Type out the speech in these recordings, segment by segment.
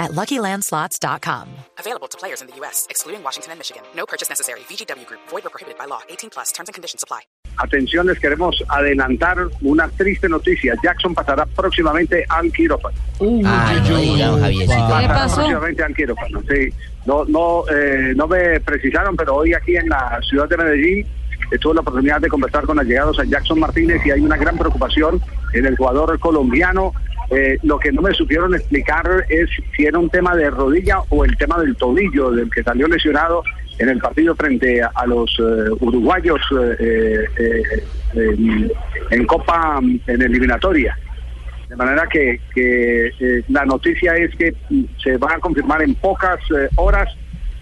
at LuckyLandSlots.com. Available to players in the U.S., excluding Washington and Michigan. No purchase necessary. VGW Group. Void or prohibited by law. 18 plus. Terms and conditions apply. Atención, les queremos adelantar una triste noticia. Jackson pasará próximamente al quirófano. Ah, no diga, Javiercito. Pasará próximamente al quirófano, sí. No, no, eh, no me precisaron, pero hoy aquí en la ciudad de Medellín eh, tuve la oportunidad de conversar con allegados a Jackson Martínez y hay una gran preocupación en el jugador colombiano. Eh, lo que no me supieron explicar es si era un tema de rodilla o el tema del tobillo del que salió lesionado en el partido frente a, los eh, uruguayos eh, eh, en, en Copa, en eliminatoria. De manera que, que, eh, la noticia es que se va a confirmar en pocas horas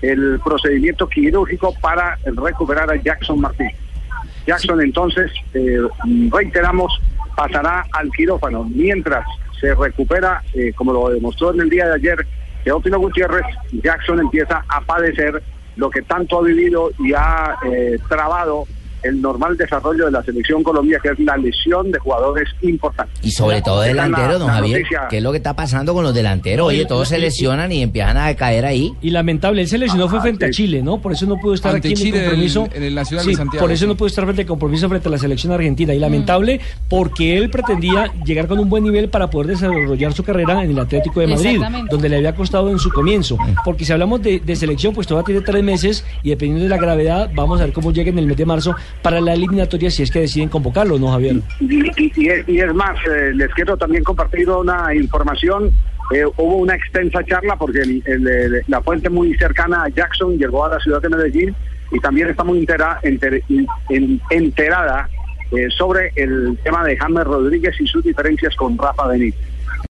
el procedimiento quirúrgico para recuperar a Jackson Martín. Jackson entonces, eh, reiteramos, pasará al quirófano. Mientras se recupera, eh, como lo demostró en el día de ayer Teófilo Gutiérrez, Jackson empieza a padecer lo que tanto ha vivido y ha eh, trabado el normal desarrollo de la selección Colombia, que es la lesión de jugadores importantes. Y sobre todo delanteros, don la Javier. noticia. ¿Qué es lo que está pasando con los delanteros? Oye, todos se lesionan y empiezan a caer ahí. Y lamentable, él se lesionó fue Ah, frente a. Chile, ¿no? Por eso no pudo estar Ante aquí en el compromiso. en- en la ciudad de Santiago, Por eso sí. no pudo estar frente al compromiso frente a la selección argentina. Y lamentable porque él pretendía llegar con un buen nivel para poder desarrollar su carrera en el Atlético de Madrid, donde le había costado en su comienzo. Porque si hablamos de, de selección, pues todavía tiene tres meses y dependiendo de la gravedad, vamos a ver cómo llega en el mes de marzo para la eliminatoria si es que deciden convocarlo, ¿no, Javier? Y, es, más, eh, les quiero también compartir una información. Eh, hubo una extensa charla porque el- la fuente muy cercana a Jackson llegó a la ciudad de Medellín y también está muy entera- enter- en- enterada eh, sobre el tema de James Rodríguez y sus diferencias con Rafa Benítez.